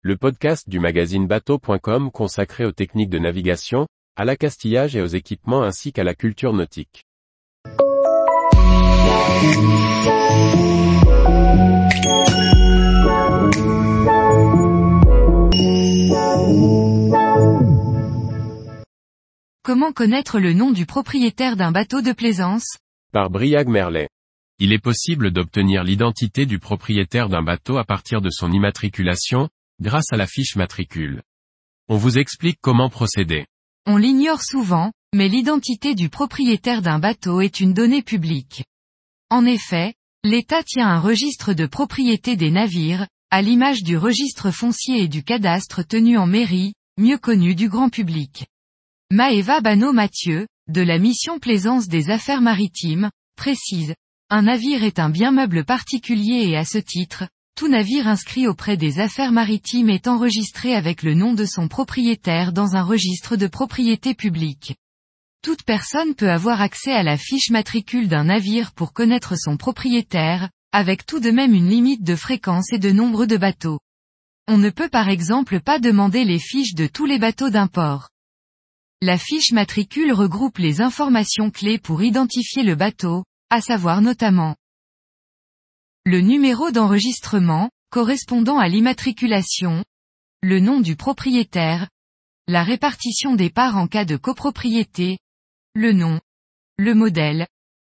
le podcast du magazine bateau.com consacré aux techniques de navigation, à l'accastillage et aux équipements ainsi qu'à la culture nautique. Comment connaître le nom du propriétaire d'un bateau de plaisance? Par Briag Merlet. Il est possible d'obtenir l'identité du propriétaire d'un bateau à partir de son immatriculation, grâce à la fiche matricule. On vous explique comment procéder. On l'ignore souvent, mais l'identité du propriétaire d'un bateau est une donnée publique. En effet, l'État tient un registre de propriété des navires, à l'image du registre foncier et du cadastre tenu en mairie, mieux connu du grand public. Maëva Bano Mathieu, de la mission Plaisance des Affaires Maritimes, précise, un navire est un bien meuble particulier et à ce titre, tout navire inscrit auprès des affaires maritimes est enregistré avec le nom de son propriétaire dans un registre de propriété publique. Toute personne peut avoir accès à la fiche matricule d'un navire pour connaître son propriétaire, avec tout de même une limite de fréquence et de nombre de bateaux. On ne peut par exemple pas demander les fiches de tous les bateaux d'un port. La fiche matricule regroupe les informations clés pour identifier le bateau, à savoir notamment le numéro d'enregistrement, correspondant à l'immatriculation, le nom du propriétaire, la répartition des parts en cas de copropriété, le nom, le modèle,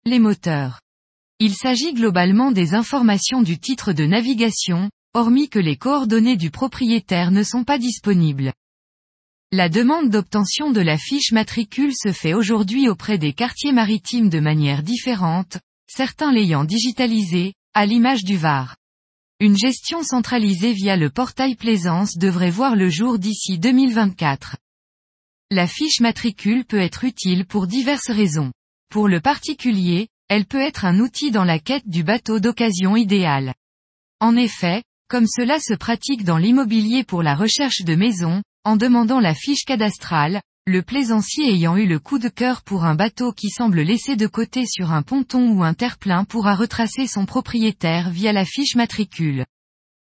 les moteurs. Il s'agit globalement des informations du titre de navigation, hormis que les coordonnées du propriétaire ne sont pas disponibles. La demande d'obtention de la fiche matricule se fait aujourd'hui auprès des quartiers maritimes de manière différente, certains l'ayant digitalisée, à l'image du VAR. Une gestion centralisée via le portail Plaisance devrait voir le jour d'ici 2024. La fiche matricule peut être utile pour diverses raisons. Pour le particulier, elle peut être un outil dans la quête du bateau d'occasion idéal. En effet, comme cela se pratique dans l'immobilier pour la recherche de maisons, en demandant la fiche cadastrale, le plaisancier ayant eu le coup de cœur pour un bateau qui semble laissé de côté sur un ponton ou un terre-plein pourra retracer son propriétaire via la fiche matricule.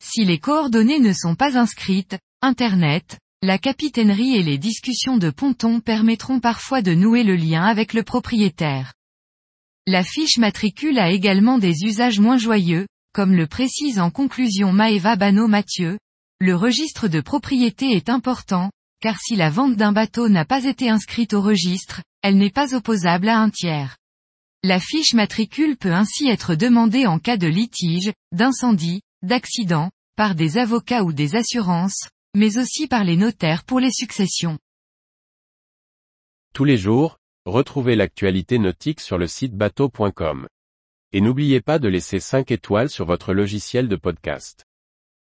Si les coordonnées ne sont pas inscrites, Internet, la capitainerie et les discussions de ponton permettront parfois de nouer le lien avec le propriétaire. La fiche matricule a également des usages moins joyeux, comme le précise en conclusion Maeva Bano Mathieu, le registre de propriété est important, car si la vente d'un bateau n'a pas été inscrite au registre, elle n'est pas opposable à un tiers. La fiche matricule peut ainsi être demandée en cas de litige, d'incendie, d'accident, par des avocats ou des assurances, mais aussi par les notaires pour les successions. Tous les jours, retrouvez l'actualité nautique sur le site bateau.com. Et n'oubliez pas de laisser 5 étoiles sur votre logiciel de podcast.